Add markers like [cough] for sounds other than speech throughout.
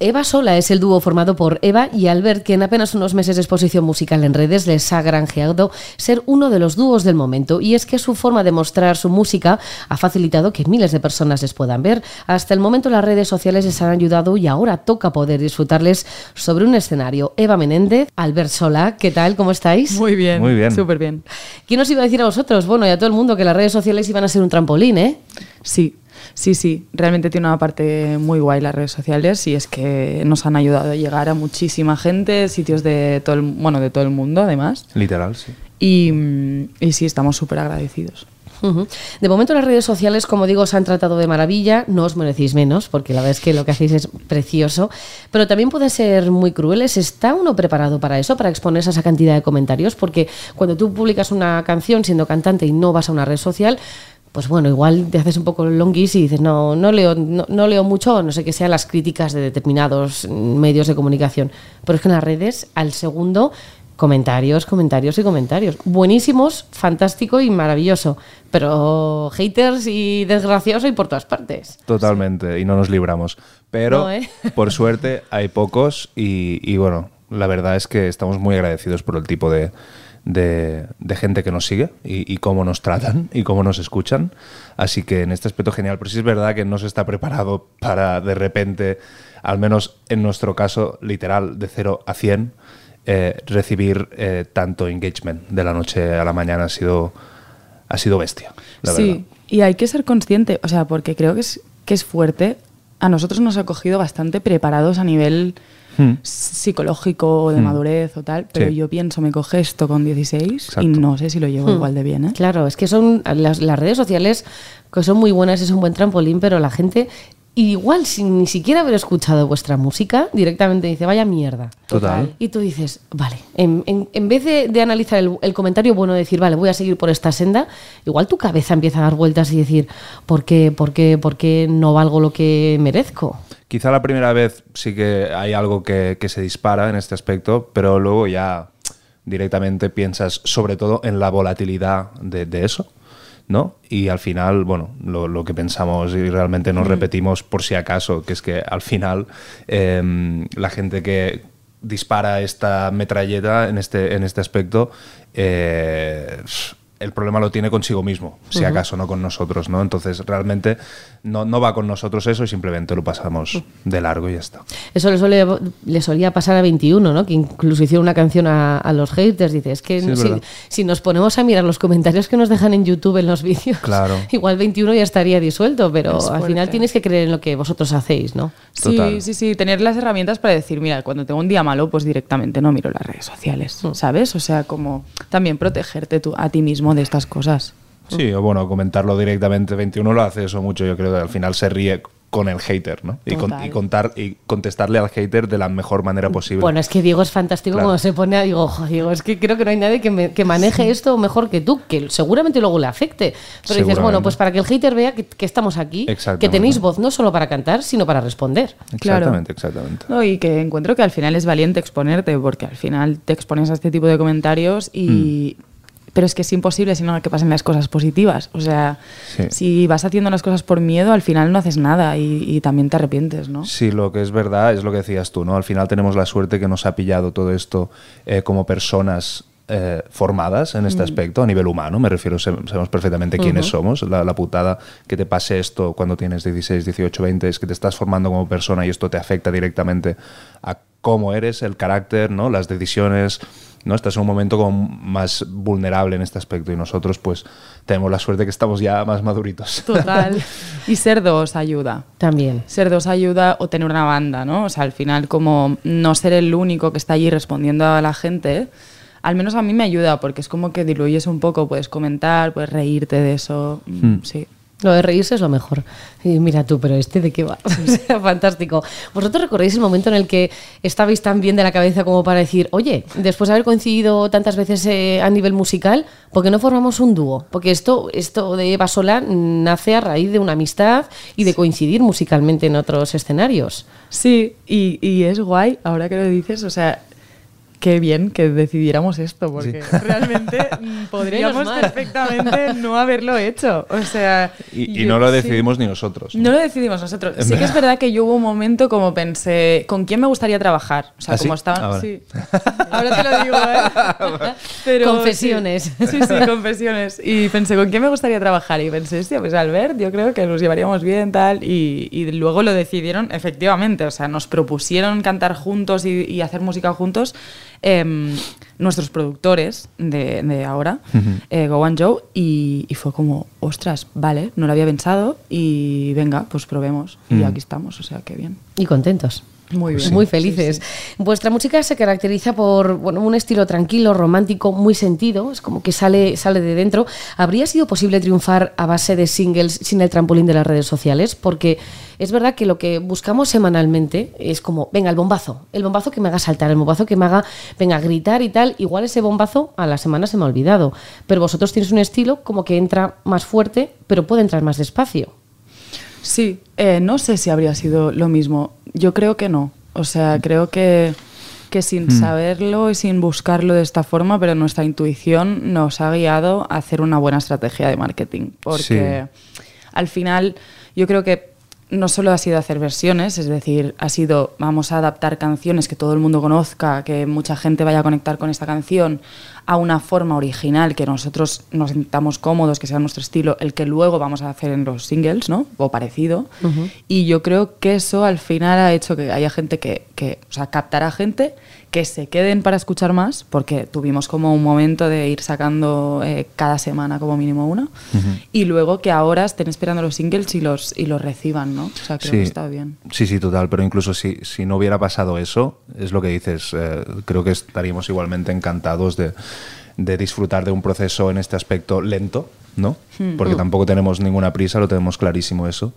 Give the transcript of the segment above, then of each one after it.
Eva Sola es el dúo formado por Eva y Albert, que en apenas unos meses de exposición musical en redes les ha granjeado ser uno de los dúos del momento. Y es que su forma de mostrar su música ha facilitado que miles de personas les puedan ver. Hasta el momento las redes sociales les han ayudado y ahora toca poder disfrutarles sobre un escenario. Eva Menéndez, Albert Sola, ¿qué tal? ¿Cómo estáis? Muy bien, Muy bien. súper bien. ¿Quién os iba a decir a vosotros? Bueno, y a todo el mundo que las redes sociales iban a ser un trampolín, ¿eh? Sí, sí, sí. Realmente tiene una parte muy guay las redes sociales y es que nos han ayudado a llegar a muchísima gente, sitios de todo el, bueno, de todo el mundo además. Literal, sí. Y, y sí, estamos súper agradecidos. De momento las redes sociales, como digo, os han tratado de maravilla, no os merecéis menos, porque la verdad es que lo que hacéis es precioso, pero también pueden ser muy crueles. ¿Está uno preparado para eso, para exponerse a esa cantidad de comentarios? Porque cuando tú publicas una canción siendo cantante y no vas a una red social, pues bueno, igual te haces un poco longuis y dices, no, no leo, no, no leo mucho, no sé qué sean las críticas de determinados medios de comunicación. Pero es que en las redes, al segundo, comentarios, comentarios y comentarios. Buenísimos, fantástico y maravilloso. Pero haters y desgracioso y por todas partes. Totalmente, y no nos libramos. Pero, No, ¿eh? [laughs] por suerte, hay pocos y, y, bueno, la verdad es que estamos muy agradecidos por el tipo de, de- de gente que nos sigue y, y cómo nos tratan y cómo nos escuchan. Así que en este aspecto genial, pero sí es verdad que no se está preparado para de repente, al menos en nuestro caso, literal, de 0 a 100, eh, recibir eh, tanto engagement de la noche a la mañana ha sido, ha sido bestia. La sí, verdad. y hay que ser consciente, o sea, porque creo que es, que es fuerte. A nosotros nos ha cogido bastante preparados a nivel Hmm. psicológico o de Hmm. madurez o tal, pero Sí. yo pienso, me coge esto con 16 y no sé si lo llevo Hmm. igual de bien, ¿eh? Claro, es que son las, las redes sociales que son muy buenas, es un buen trampolín, pero la gente, igual sin ni siquiera haber escuchado vuestra música, directamente dice, vaya mierda. Total. Y tú dices, vale, en, en- en vez de, de analizar el, el comentario bueno, decir, vale, voy a seguir por esta senda, igual tu cabeza empieza a dar vueltas y decir, ¿por qué, por qué, por qué no valgo lo que merezco? Quizá la primera vez sí que hay algo que, que se dispara en este aspecto, pero luego ya directamente piensas sobre todo en la volatilidad de, de eso, ¿no? Y al final, bueno, lo, lo que pensamos y realmente nos repetimos por si acaso, que es que al final em, la gente que dispara esta metralleta en este, en este aspecto, eh, el problema lo tiene consigo mismo, si acaso, no con nosotros, ¿no? Entonces realmente no, no va con nosotros eso y simplemente lo pasamos de largo y ya está. Eso le, suele- le solía pasar a 21, ¿no? Que incluso hicieron una canción a, a los haters. Dice, es que Sí, es si, nos ponemos a mirar los comentarios que nos dejan en YouTube en los vídeos, Claro. [laughs] igual 21 ya estaría disuelto, pero Es al fuerte. final tienes que creer en lo que vosotros hacéis, ¿no? Total. Sí, sí, sí, tener las herramientas para decir, mira, cuando tengo un día malo, pues directamente no miro las redes sociales, Mm. ¿sabes? O sea, como también protegerte tú, a ti mismo de estas cosas. Sí, o bueno, comentarlo directamente. 21 lo hace eso mucho, yo creo que al final se ríe con el hater, ¿no? Y, con- Total. y contar y contestarle al hater de la mejor manera posible. Bueno, es que Diego es fantástico Claro. cuando se pone a digo, "Jo, Diego, es que creo que no hay nadie que, me- que maneje esto mejor que tú, que seguramente luego le afecte. Pero dices, bueno, pues para que el hater vea que, que estamos aquí, que tenéis voz no solo para cantar, sino para responder. claro. exactamente, exactamente. No, y que encuentro que al final es valiente exponerte, porque al final te expones a este tipo de comentarios y... Mm. Pero es que es imposible si no que pasen las cosas positivas. O sea, Sí. si vas haciendo las cosas por miedo, al final no haces nada y, y también te arrepientes, ¿no? Sí, lo que es verdad es lo que decías tú, ¿no? Al final tenemos la suerte que nos ha pillado todo esto eh, como personas eh, formadas en este aspecto, a nivel humano, me refiero, sabemos perfectamente quiénes somos. La, la putada que te pase esto cuando tienes 16, 18, 20 es que te estás formando como persona y esto te afecta directamente a cómo eres, el carácter, ¿no? Las decisiones, ¿no? Estás en un momento como más vulnerable en este aspecto y nosotros pues tenemos la suerte que estamos ya más maduritos. Total. [laughs] y ser dos ayuda. También. Ser dos ayuda o tener una banda, ¿no? O sea, al final como no ser el único que está allí respondiendo a la gente, al menos a mí me ayuda porque es como que diluyes un poco, puedes comentar, puedes reírte de eso. mm, Sí. Lo de reírse es lo mejor. Y mira tú, pero este de qué va. [laughs] O sea, fantástico. ¿Vosotros recordáis el momento en el que estabais tan bien de la cabeza como para decir, oye, después de haber coincidido tantas veces eh, a nivel musical, ¿por qué no formamos un dúo? Porque esto, esto de Eva Sola nace a raíz de una amistad y de coincidir musicalmente en otros escenarios. Sí, y, y es guay, ahora que lo dices, o sea, qué bien que decidiéramos esto, porque [laughs] realmente mm, podríamos perfectamente [laughs] no haberlo hecho. O sea, y, no lo decidimos ni nosotros. ¿no? lo decidimos nosotros. Sí que es [laughs] verdad que yo hubo un momento como pensé, ¿con quién me gustaría trabajar? O sea, ¿Ah, como sí? estaban. Ah, vale. sí. Ahora te lo digo, ¿eh? Pero, Confesiones. Sí, sí, sí, confesiones. Y pensé, ¿con quién me gustaría trabajar? Y pensé, hostia, pues Albert, yo creo que nos llevaríamos bien, tal. Y, y luego lo decidieron, efectivamente. O sea, nos propusieron cantar juntos y, y hacer música juntos em, nuestros productores de, de ahora, eh, Go and Joe, y, y fue como, ostras, vale, no lo había pensado y venga, pues probemos. Y aquí estamos, o sea, qué bien. Y contentos. Muy bien. Muy felices. Vuestra música se caracteriza por bueno, un estilo tranquilo, romántico, muy sentido, es como que sale, sale de dentro. ¿Habría sido posible triunfar a base de singles sin el trampolín de las redes sociales? Porque es verdad que lo que buscamos semanalmente es como, venga, el bombazo, el bombazo que me haga saltar, el bombazo que me haga, venga, gritar y tal. Igual ese bombazo a la semana se me ha olvidado. Pero vosotros tienes un estilo como que entra más fuerte, pero puede entrar más despacio. Sí, eh, no sé si habría sido lo mismo. Yo creo que no. O sea, creo que, que sin saberlo y sin buscarlo de esta forma, pero nuestra intuición nos ha guiado a hacer una buena estrategia de marketing. Porque al final yo creo que no solo ha sido hacer versiones, es decir, ha sido vamos a adaptar canciones que todo el mundo conozca, que mucha gente vaya a conectar con esta canción a una forma original que nosotros nos sintamos cómodos, que sea nuestro estilo, el que luego vamos a hacer en los singles, ¿no? O parecido. Y yo creo que eso al final ha hecho que haya gente que, que, o sea, captará gente que se queden para escuchar más, porque tuvimos como un momento de ir sacando eh, cada semana como mínimo una, y luego que ahora estén esperando los singles y los, y los reciban, ¿no? O sea, creo que está bien. Sí, sí, total. Pero incluso si, si no hubiera pasado eso, es lo que dices. eh, creo que estaríamos igualmente encantados de, de disfrutar de un proceso en este aspecto lento, ¿no? Porque tampoco tenemos ninguna prisa, lo tenemos clarísimo eso.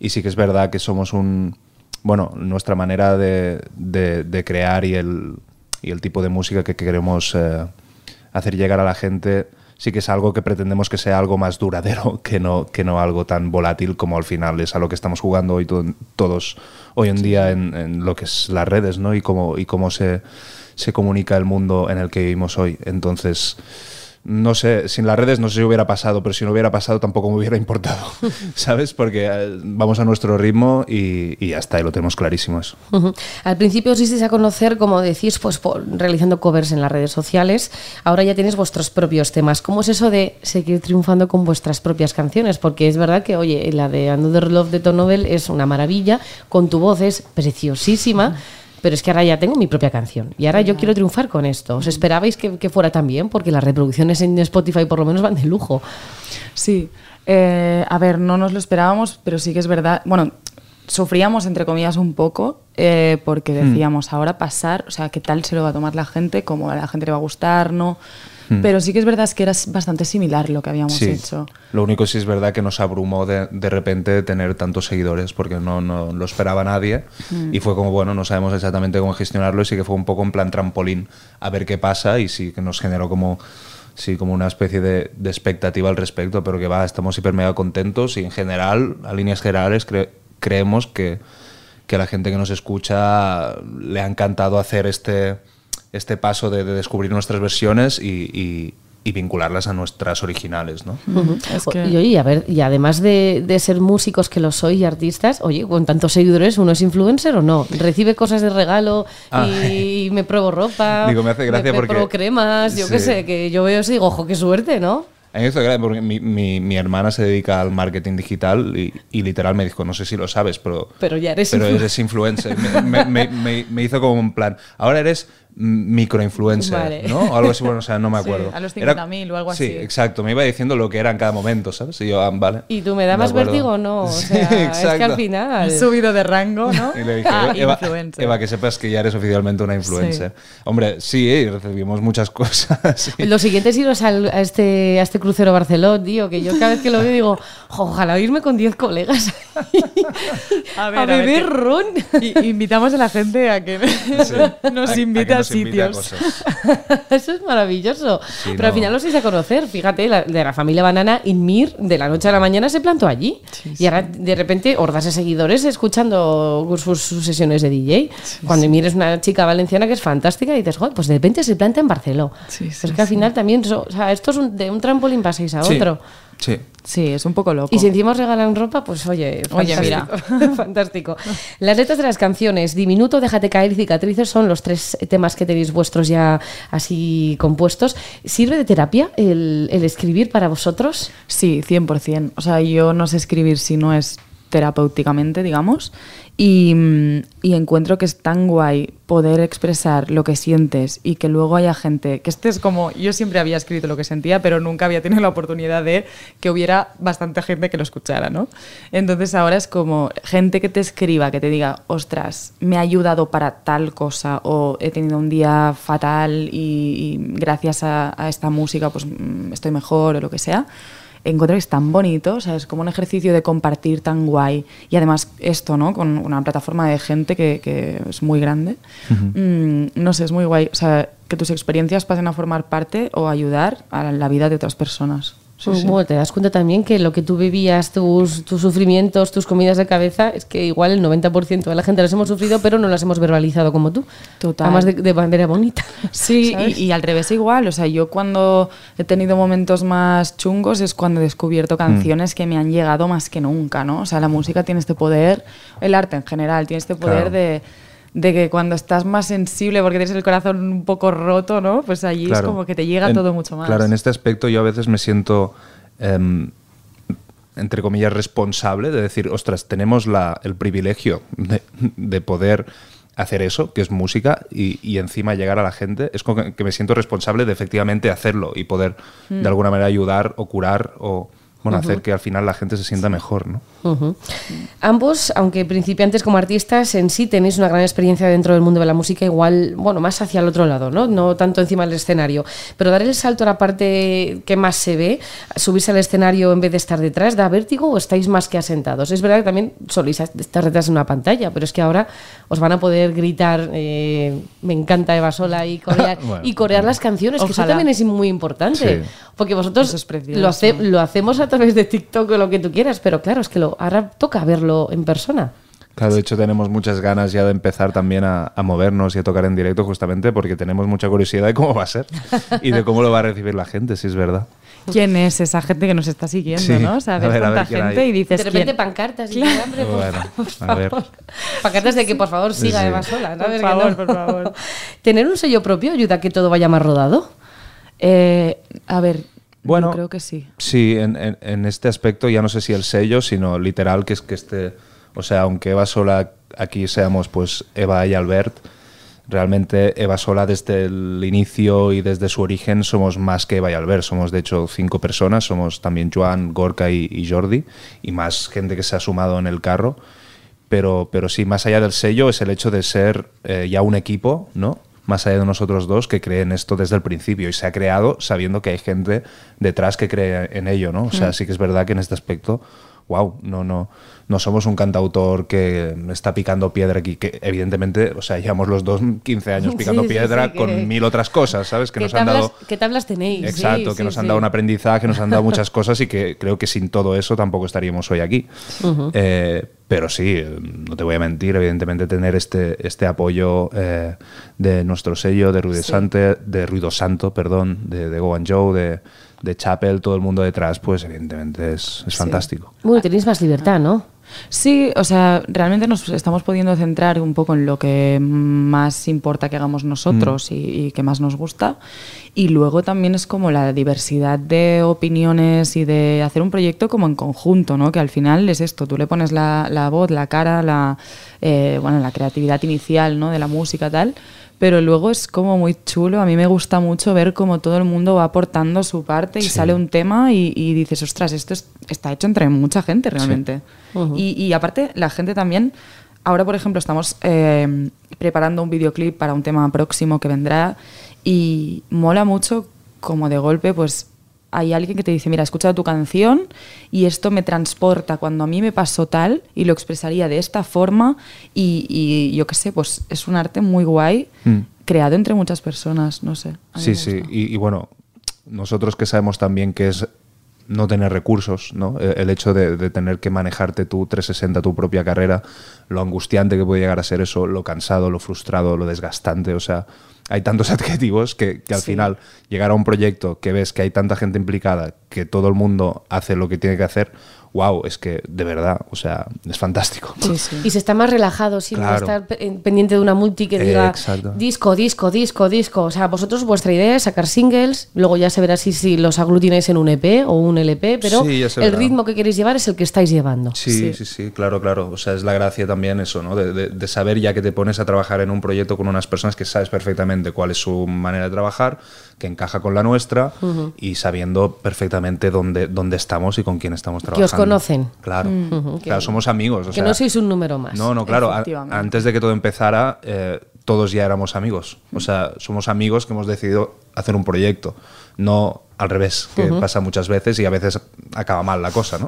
Y sí que es verdad que somos un. Bueno, nuestra manera de, de- de crear y el, y el tipo de música que queremos eh, hacer llegar a la gente sí que es algo que pretendemos que sea algo más duradero [laughs] que no, que no algo tan volátil como al final es a lo que estamos jugando hoy to- todos hoy en día en, en lo que es las redes ¿no? y cómo, y cómo se, se comunica el mundo en el que vivimos hoy. Entonces, no sé, sin las redes no sé si hubiera pasado, pero si no hubiera pasado tampoco me hubiera importado, [laughs] ¿sabes? Porque eh, vamos a nuestro ritmo y, y ya lo tenemos clarísimo eso. Al principio os disteis a conocer, como decís, pues por- realizando covers en las redes sociales. Ahora ya tenéis vuestros propios temas. ¿Cómo es eso de seguir triunfando con vuestras propias canciones? Porque es verdad que, oye, la de Another Love de Tom Novel es una maravilla, con tu voz es preciosísima. Pero es que ahora ya tengo mi propia canción y ahora yo quiero triunfar con esto. ¿Os esperabais que, que fuera tan bien? Porque las reproducciones en Spotify por lo menos van de lujo. Sí, eh, a ver, no nos lo esperábamos, pero sí que es verdad. Bueno, sufríamos entre comillas un poco eh, porque decíamos ahora pasar, o sea, qué tal se lo va a tomar la gente, cómo a la gente le va a gustar, no. Pero sí que es verdad es que era bastante similar lo que habíamos Sí. hecho. Lo único sí es verdad que nos abrumó de, de repente tener tantos seguidores porque no, no lo esperaba nadie y fue como, bueno, no sabemos exactamente cómo gestionarlo y sí que fue un poco en plan trampolín a ver qué pasa y sí que nos generó como, sí, como una especie de, de expectativa al respecto, pero que va, estamos hiper mega contentos y en general, a líneas generales, cre- creemos que, que a la gente que nos escucha le ha encantado hacer este, este paso de, de descubrir nuestras versiones y, y- y vincularlas a nuestras originales, ¿no? Es que- Y oye, a ver, y además de, de ser músicos que lo sois y artistas, oye, con tantos seguidores, ¿uno es influencer o no? ¿Recibe cosas de regalo y [laughs] me pruebo ropa? Digo, me hace gracia me, porque- pruebo cremas, yo qué sé, que yo veo eso y digo, ojo, qué suerte, ¿no? A mí me hizo gracia porque mi, mi- mi hermana se dedica al marketing digital y, y literal me dijo, no sé si lo sabes, pero, Pero ya eres pero influ- eres influencer. Me, me- me- me- me hizo como un plan, ahora eres microinfluencer, Vale. ¿no? O algo así, bueno, o sea, no me [laughs] Sí, acuerdo. a los Era- 50.000 o algo Sí, así. exacto, me iba diciendo lo que era en cada momento, ¿sabes? Y yo, ah, vale. ¿Y tú me da más vértigo o no? O Sí, sea, es que exacto. al final... Has subido de rango, ¿no? [laughs] Y le dije, Ah, Eva, influencer. Eva, que sepas que ya eres oficialmente una influencer. Hombre, sí, eh, recibimos muchas [laughs] cosas. sí. Lo siguiente es iros al- a, este, a este crucero Barceló, tío, que yo cada vez que lo veo digo, "Jo, ojalá irme con 10 colegas A a, ver, a ver, beber que- ron. Y invitamos a la gente a que nos invite a, nos a sitios. cosas. [laughs] Eso es maravilloso. Sí, Pero al final os vais a conocer. Fíjate, la- de la familia Banana, Inmir, de la noche a la mañana se plantó allí. y ahora, de repente, hordas de seguidores escuchando sus, sus sesiones de DJ. Cuando Inmir es una chica valenciana que es fantástica, y dices, "Joder, pues de repente se planta en Barcelona. Sí, Pero sí, es que al final también, so- o sea, esto es un- de un trampolín pasáis a Sí, otro. Sí. Sí, es un poco loco. Y si encima os regalan ropa, pues oye, Oye, fantástico. [laughs] fantástico. Las letras de las canciones, Diminuto, Déjate caer y Cicatrices son los tres temas que tenéis vuestros ya así compuestos. ¿Sirve de terapia el, el escribir para vosotros? Sí, 100%. O sea, yo no sé escribir si no es terapéuticamente, digamos, y, mm, y encuentro que es tan guay poder expresar lo que sientes y que luego haya gente, que este es como, yo siempre había escrito lo que sentía, pero nunca había tenido la oportunidad de que hubiera bastante gente que lo escuchara, ¿no? Entonces ahora es como gente que te escriba, que te diga, ostras, me ha ayudado para tal cosa o he tenido un día fatal y, y gracias a, a esta música pues mm, estoy mejor o lo que sea encuentro que es tan bonito, o sea, es como un ejercicio de compartir tan guay. Y además esto, ¿no? Con una plataforma de gente que, que es muy grande. Mm, no sé, es muy guay. O sea, que tus experiencias pasen a formar parte o ayudar a la vida de otras personas. Sí, sí. Bueno, te das cuenta también que lo que tú vivías, tus, tus sufrimientos, tus comidas de cabeza, es que igual el 90% de la gente las hemos sufrido, pero no las hemos verbalizado como tú. Total. Además de, de manera bonita. Sí, y, y al revés igual. O sea, yo cuando he tenido momentos más chungos es cuando he descubierto canciones que me han llegado más que nunca, ¿no? O sea, la música tiene este poder, el arte en general, tiene este poder Claro. de, de que cuando estás más sensible porque tienes el corazón un poco roto, ¿no? Pues allí es como que te llega En- todo mucho más. Claro, en este aspecto yo a veces me siento, em, entre comillas, responsable de decir, ostras, tenemos la, el privilegio de, de poder hacer eso, que es música, y, y encima llegar a la gente, es como que, que me siento responsable de efectivamente hacerlo y poder Mm. de alguna manera ayudar o curar o bueno, hacer que al final la gente se sienta mejor, ¿no? Ambos, aunque principiantes como artistas, en sí tenéis una gran experiencia dentro del mundo de la música, igual, bueno, más hacia el otro lado, ¿no? No tanto encima del escenario. Pero dar el salto a la parte que más se ve, subirse al escenario en vez de estar detrás, ¿da vértigo o estáis más que asentados? Es verdad que también soléis estar detrás de una pantalla, pero es que ahora os van a poder gritar, eh, me encanta Eva Sola y [laughs] corear, Bueno. y corear las canciones, que eso también es muy importante. Sí. Porque vosotros Eso es precioso. lo, hace- lo hacemos a través de TikTok o lo que tú quieras, pero claro, es que lo, ahora toca verlo en persona. Claro, de hecho tenemos muchas ganas ya de empezar también a, a movernos y a tocar en directo justamente porque tenemos mucha curiosidad de cómo va a ser [laughs] y de cómo lo va a recibir la gente, si es verdad. ¿Quién es esa gente que nos está siguiendo, Sí. no? O sea, A ver, a tanta ver quién gente hay. y dices de repente ¿quién? pancartas y dices, "Hombre, por Bueno, favor, a ver. [laughs] Pancartas de que por favor siga Sí. Eva sola. Por ¿sabes? Que favor, no. por favor. [laughs] Tener un sello propio ayuda a que todo vaya más rodado. Eh, a ver, Bueno, yo creo que sí. Sí, en, en- en este aspecto ya no sé si el sello, sino literal que es que este, o sea, aunque Eva Sola aquí seamos pues Eva y Albert, realmente Eva Sola desde el inicio y desde su origen somos más que Eva y Albert, somos de hecho cinco personas, somos también Joan, Gorka y, y Jordi y más gente que se ha sumado en el carro. Pero, pero sí, más allá del sello es el hecho de ser eh, ya un equipo, ¿no? Más allá de nosotros dos que creen esto desde el principio y se ha creado sabiendo que hay gente detrás que cree en ello, ¿no? O sea, sí que es verdad que en este aspecto, wow, no, no, no somos un cantautor que está picando piedra aquí, que evidentemente, o sea, llevamos los dos 15 años [laughs] picando Sí, piedra sí, que- con mil otras cosas, ¿sabes? Que ¿Qué, nos han tablas, dado... qué tablas tenéis? Exacto, que nos han dado un aprendizaje, nos han dado muchas cosas y que creo que sin todo eso tampoco estaríamos hoy aquí. Eh, pero sí, no te voy a mentir, evidentemente tener este, este apoyo eh, de nuestro sello, de Ruido, Sante, de Ruido Santo, perdón, de, de Go and Joe, de, de Chapel, todo el mundo detrás, pues evidentemente es, es fantástico. Bueno, tenéis más libertad, ¿no? Sí, o sea, realmente nos estamos pudiendo centrar un poco en lo que más importa que hagamos nosotros y, y que más nos gusta. Y luego también es como la diversidad de opiniones y de hacer un proyecto como en conjunto, ¿no? Que al final es esto, tú le pones la, la voz, la cara, la, eh, bueno, la creatividad inicial, ¿no? De la música tal. Pero luego es como muy chulo. A mí me gusta mucho ver cómo todo el mundo va aportando su parte y Sí. sale un tema y, y dices, ostras, esto es- está hecho entre mucha gente realmente. y, y aparte, la gente también. Ahora, por ejemplo, estamos eh, preparando un videoclip para un tema próximo que vendrá y mola mucho como de golpe, pues hay alguien que te dice, mira, he escuchado tu canción y esto me transporta cuando a mí me pasó tal y lo expresaría de esta forma y, y yo qué sé, pues es un arte muy guay, Mm. creado entre muchas personas, no sé. Sí, sí. y bueno, nosotros que sabemos también que es no tener recursos, ¿no? El, el hecho de, de tener que manejarte tú 360 tu propia carrera, lo angustiante que puede llegar a ser eso, lo cansado, lo frustrado, lo desgastante, o sea, hay tantos [laughs] adjetivos que, que al Sí. final llegar a un proyecto que ves que hay tanta gente implicada, que todo el mundo hace lo que tiene que hacer, wow, es que de verdad, o sea, es fantástico. Sí, [laughs] sí. Y se está más relajado, sin Claro. estar pe- en- pendiente de una multi que Eh, diga exacto. disco, disco, disco, disco. O sea, vosotros vuestra idea es sacar singles, luego ya se verá si, si los aglutináis en un EP o un LP, pero Sí, el ritmo que queréis llevar es el que estáis llevando. Sí, Sí. sí, sí, claro, claro. O sea, es la gracia también eso, ¿no? De, de- de saber ya que te pones a trabajar en un proyecto con unas personas que sabes perfectamente cuál es su manera de trabajar, que encaja con la nuestra y sabiendo perfectamente dónde, dónde estamos y con quién estamos Que os trabajando. Conocen. Claro, claro, que- somos amigos. o que sea, no sois un número más. No, no, claro. a- antes de que todo empezara, eh, todos ya éramos amigos. O sea, somos amigos que hemos decidido hacer un proyecto. No al revés, que pasa muchas veces y a veces acaba mal la cosa, ¿no?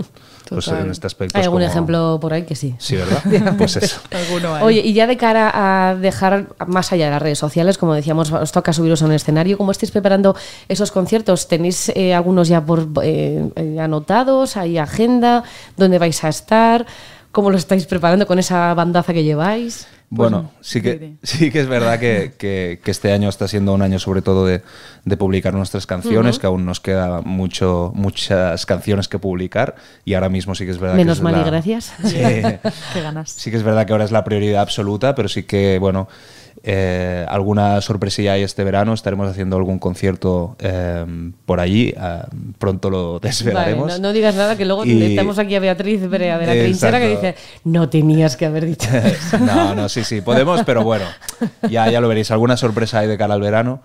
Pues en este aspecto. Hay es algún como- ejemplo por ahí que sí. Sí, ¿verdad? [laughs] Pues eso. Alguno hay. Oye, y ya de cara a dejar más allá de las redes sociales, como decíamos, os toca subiros a un escenario. ¿Cómo estáis preparando esos conciertos? ¿Tenéis eh, algunos ya por eh, eh, anotados? ¿Hay agenda? ¿Dónde vais a estar? ¿Cómo lo estáis preparando con esa bandaza que lleváis? Bueno, sí que, [laughs] sí que es verdad que, que- que este año está siendo un año sobre todo de, de publicar nuestras canciones, que aún nos queda mucho, muchas canciones que publicar y ahora mismo sí que es verdad que Menos mal y gracias. [laughs] Sí. [laughs] Qué ganas. Sí que es verdad que ahora es la prioridad absoluta, pero sí que, bueno, eh, alguna sorpresilla hay este verano. Estaremos haciendo algún concierto eh, por allí. eh, pronto lo [laughs] Vale, desvelaremos. no, no digas nada, que luego Y- necesitamos aquí a Beatriz Berea de la trinchera que dice, Exacto. no tenías que haber dicho [laughs] eso. no, no, sí, sí, podemos, pero bueno, ya, ya lo veréis. Alguna sorpresa hay de cara al verano.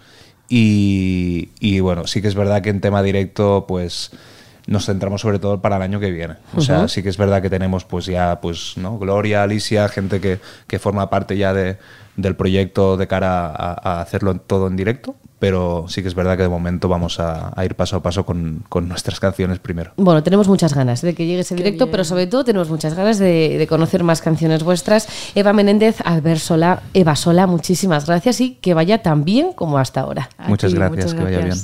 Y, y bueno, sí que es verdad que en tema directo, pues nos centramos sobre todo para el año que viene. O sea, sí que es verdad que tenemos pues ya, pues, ¿no? Gloria, Alicia, gente que, que forma parte ya de, del proyecto de cara a, a hacerlo todo en directo. Pero sí que es verdad que de momento vamos a, a ir paso a paso con, con nuestras canciones primero. Bueno, tenemos muchas ganas de que llegue ese directo, pero sobre todo tenemos muchas ganas de, de conocer más canciones vuestras. Eva Menéndez, Albert Sola, Eva Sola, muchísimas gracias y que vaya tan bien como hasta ahora. Muchas gracias, muchas que vaya bien.